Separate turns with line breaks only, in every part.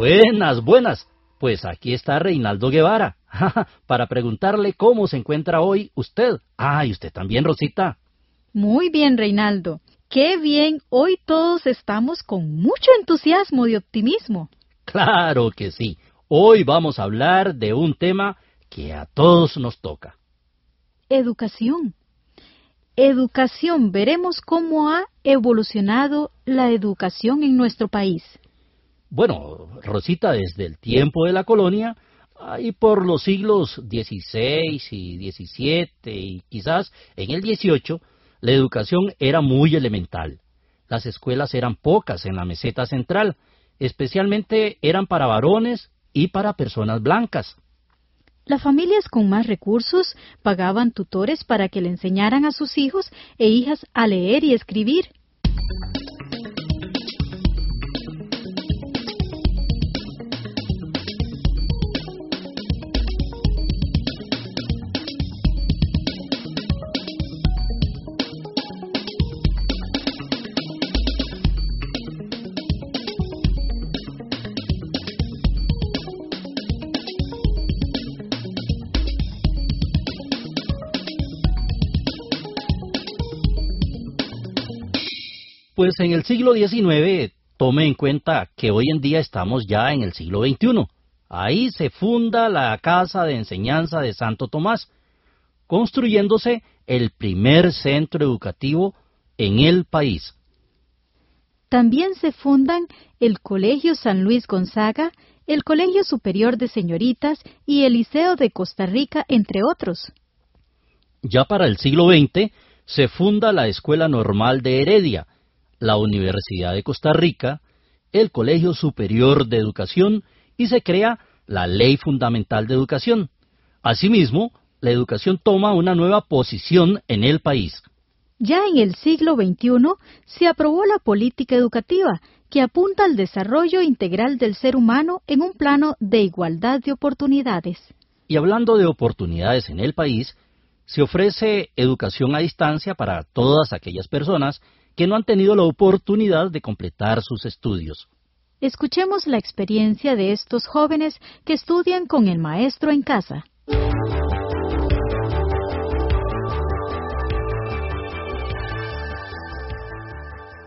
Buenas, buenas. Pues aquí está Reinaldo Guevara, para preguntarle cómo se encuentra hoy usted. Ah, y usted también, Rosita.
Muy bien, Reinaldo. Qué bien, hoy todos estamos con mucho entusiasmo y optimismo.
Claro que sí. Hoy vamos a hablar de un tema que a todos nos toca.
Educación. Educación. Veremos cómo ha evolucionado la educación en nuestro país.
Bueno, Rosita, desde el tiempo de la colonia, y por los siglos XVI y XVII y quizás en el XVIII, la educación era muy elemental. Las escuelas eran pocas en la meseta central, especialmente eran para varones y para personas blancas.
Las familias con más recursos pagaban tutores para que le enseñaran a sus hijos e hijas a leer y escribir.
Pues en el siglo XIX, tome en cuenta que hoy en día estamos ya en el siglo XXI. Ahí se funda la Casa de Enseñanza de Santo Tomás, construyéndose el primer centro educativo en el país.
También se fundan el Colegio San Luis Gonzaga, el Colegio Superior de Señoritas y el Liceo de Costa Rica, entre otros.
Ya para el siglo XX se funda la Escuela Normal de Heredia, la Universidad de Costa Rica, el Colegio Superior de Educación y se crea la Ley Fundamental de Educación. Asimismo, la educación toma una nueva posición en el país.
Ya en el siglo XXI se aprobó la política educativa que apunta al desarrollo integral del ser humano en un plano de igualdad de oportunidades.
Y hablando de oportunidades en el país, se ofrece educación a distancia para todas aquellas personas que no han tenido la oportunidad de completar sus estudios.
Escuchemos la experiencia de estos jóvenes que estudian con el maestro en casa.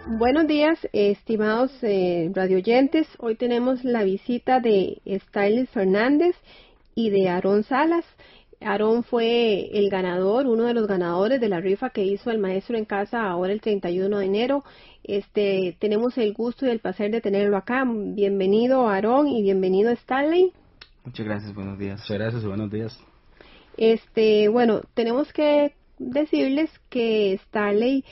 Buenos días, estimados eh, radioyentes. Hoy tenemos la visita de Styles Fernández y de Aarón Salas. Aarón fue el ganador, uno de los ganadores de la rifa que hizo el maestro en casa ahora el 31 de enero. Este, tenemos el gusto y el placer de tenerlo acá. Bienvenido Aarón y bienvenido Stanley.
Muchas gracias, buenos días. Muchas gracias, buenos días.
Este, bueno, tenemos que decirles que Stanley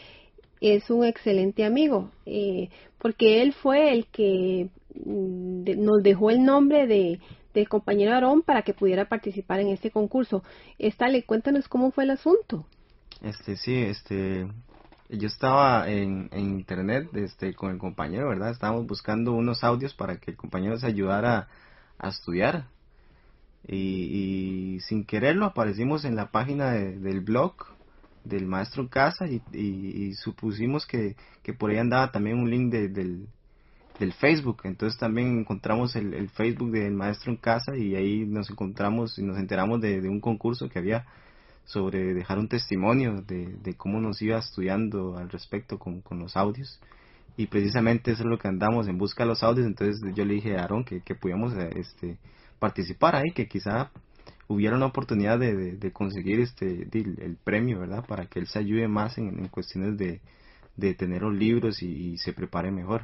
es un excelente amigo, eh, porque él fue el que mm, nos dejó el nombre de del compañero Aarón para que pudiera participar en este concurso. Estale, cuéntanos cómo fue el asunto.
Este, sí, este, yo estaba en, internet este, con el compañero, ¿verdad? Estábamos buscando unos audios para que el compañero se ayudara a estudiar. Y, sin quererlo aparecimos en la página del blog del maestro en casa y, supusimos que, que, por ahí andaba también un link del, del Facebook. Entonces también encontramos el, Facebook del maestro en casa y ahí nos encontramos y nos enteramos de, un concurso que había sobre dejar un testimonio de, cómo nos iba estudiando al respecto con, los audios. Y precisamente eso es lo que andamos en busca de los audios. Entonces yo le dije a Aaron que, que pudiéramos este, participar ahí, que quizá hubiera una oportunidad de, conseguir este el, premio, ¿verdad? Para que él se ayude más en, cuestiones de, tener los libros y se prepare mejor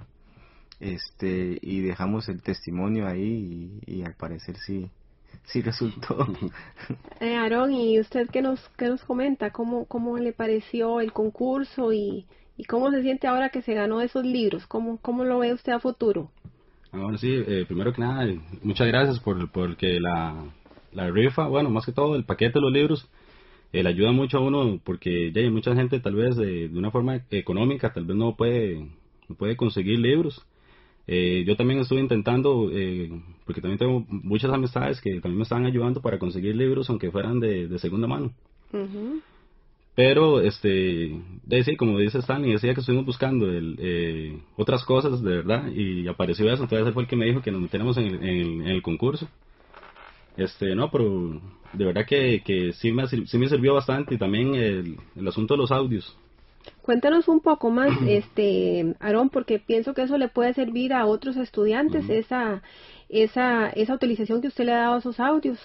este y dejamos el testimonio ahí y, al parecer sí sí resultó.
Eh, Aarón y usted qué nos qué nos comenta cómo cómo le pareció el concurso y, y cómo se siente ahora que se ganó esos libros cómo cómo lo ve usted a futuro
Ahora sí, eh, primero que nada, muchas gracias por, porque la, la rifa, bueno, más que todo el paquete de los libros, eh, le ayuda mucho a uno porque ya hay mucha gente tal vez de, una forma económica tal vez no puede, no puede conseguir libros. Eh, yo también estuve intentando, eh, porque también tengo muchas amistades que también me estaban ayudando para conseguir libros aunque fueran de, de segunda mano. Pero, este, de, como dice Stanley, decía que estuvimos buscando el, eh, otras cosas de verdad y apareció eso, entonces fue el que me dijo que nos metiéramos en el, en el, concurso. Este, no, pero de verdad que, que sí, me, sí me sirvió bastante y también el, el asunto de los audios.
Cuéntanos un poco más, este, Aarón, porque pienso que eso le puede servir a otros estudiantes, esa, esa, esa utilización que usted le ha dado a esos audios.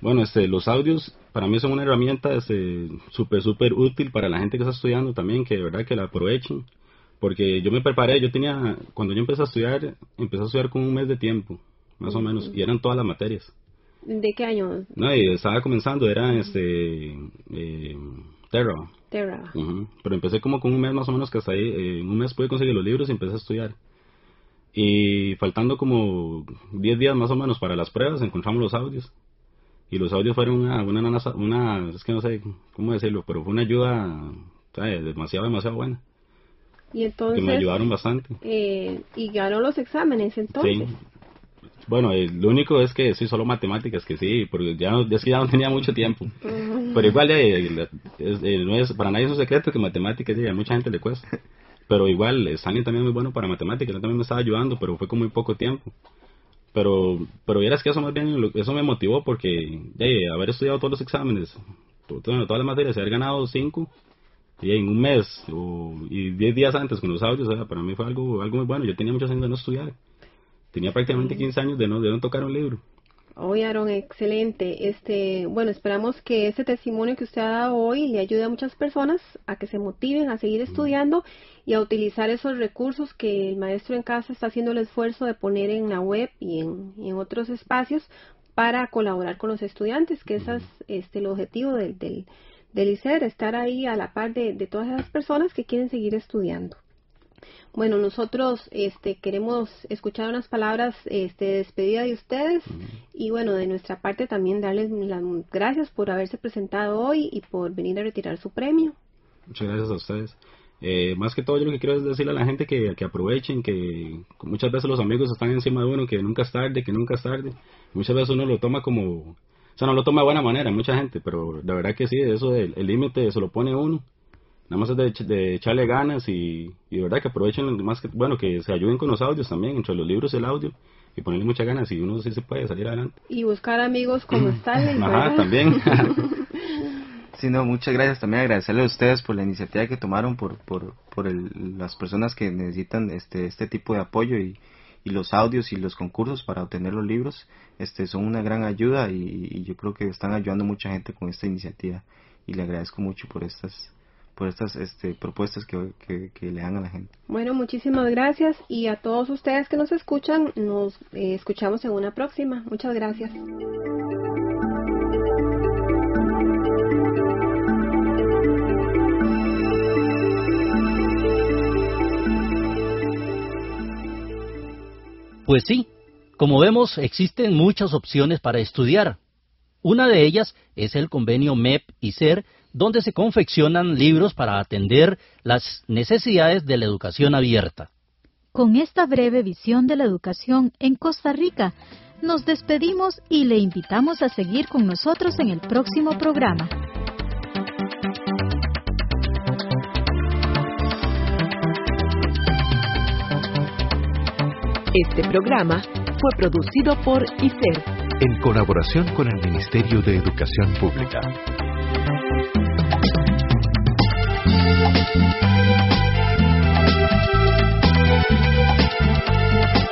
Bueno, este, los audios para mí son una herramienta este, súper, súper útil para la gente que está estudiando también, que de verdad que la aprovechen. Porque yo me preparé, yo tenía, cuando yo empecé a estudiar, empecé a estudiar con un mes de tiempo, más o menos, y eran todas las materias.
¿De qué año?
No, y estaba comenzando, era este, eh, Terra.
Terra.
Pero empecé como con un mes más o menos, que hasta ahí, eh, en un mes pude conseguir los libros y empecé a estudiar. Y faltando como 10 días más o menos para las pruebas, encontramos los audios y los audios fueron una, una, una, es que no sé cómo decirlo, pero fue una ayuda demasiado, demasiado buena.
Y entonces...
Que me ayudaron bastante.
Eh, y ganó los exámenes entonces. Sí.
Bueno, eh, lo único es que sí, solo matemáticas, que sí, porque ya, ya, ya no tenía mucho tiempo. Pero igual, eh, no es, para nadie es un secreto que matemáticas a mucha gente le cuesta. Pero igual, Sani también es muy bueno para matemáticas, él también me estaba ayudando, pero fue con muy poco tiempo. Pero, pero vieras que eso más bien, eso me motivó porque haber estudiado todos los exámenes, todas las materias, haber ganado cinco y en un mes o, y diez días antes con los audios, para mí fue algo, algo muy bueno. Yo tenía muchos años de no estudiar. Tenía prácticamente 15 años de no, de no tocar un libro.
Oye, Aaron, excelente. Este, bueno, esperamos que este testimonio que usted ha dado hoy le ayude a muchas personas a que se motiven a seguir estudiando y a utilizar esos recursos que el maestro en casa está haciendo el esfuerzo de poner en la web y en, en otros espacios para colaborar con los estudiantes, que ese es este, el objetivo del, del, del ICER, estar ahí a la par de, de todas esas personas que quieren seguir estudiando. Bueno, nosotros este, queremos escuchar unas palabras este, de despedida de ustedes y bueno, de nuestra parte también darles las gracias por haberse presentado hoy y por venir a retirar su premio.
Muchas gracias a ustedes. Eh, más que todo yo lo que quiero es decirle a la gente que, que aprovechen, que muchas veces los amigos están encima de uno, que nunca es tarde, que nunca es tarde. Muchas veces uno lo toma como, o sea, no lo toma de buena manera, mucha gente, pero la verdad que sí, eso el límite se lo pone uno nada más es de, echarle ganas y, y, de verdad que aprovechen más que bueno que se ayuden con los audios también entre los libros y el audio y ponerle muchas ganas y uno sí se puede salir adelante.
Y buscar amigos como Stanley
ajá también.
Sí no muchas gracias. También agradecerle a ustedes por la iniciativa que tomaron por por, por el, las personas que necesitan este este tipo de apoyo y, y los audios y los concursos para obtener los libros este son una gran ayuda y, y yo creo que están ayudando mucha gente con esta iniciativa. Y le agradezco mucho por estas por estas este, propuestas que, que, le dan a la gente.
Bueno, muchísimas gracias y a todos ustedes que nos escuchan, nos eh, escuchamos en una próxima. Muchas gracias.
Pues sí, como vemos, existen muchas opciones para estudiar. Una de ellas es el convenio MEP y SER donde se confeccionan libros para atender las necesidades de la educación abierta.
Con esta breve visión de la educación en Costa Rica, nos despedimos y le invitamos a seguir con nosotros en el próximo programa.
Este programa fue producido por ICER
en colaboración con el Ministerio de Educación Pública. Thank you.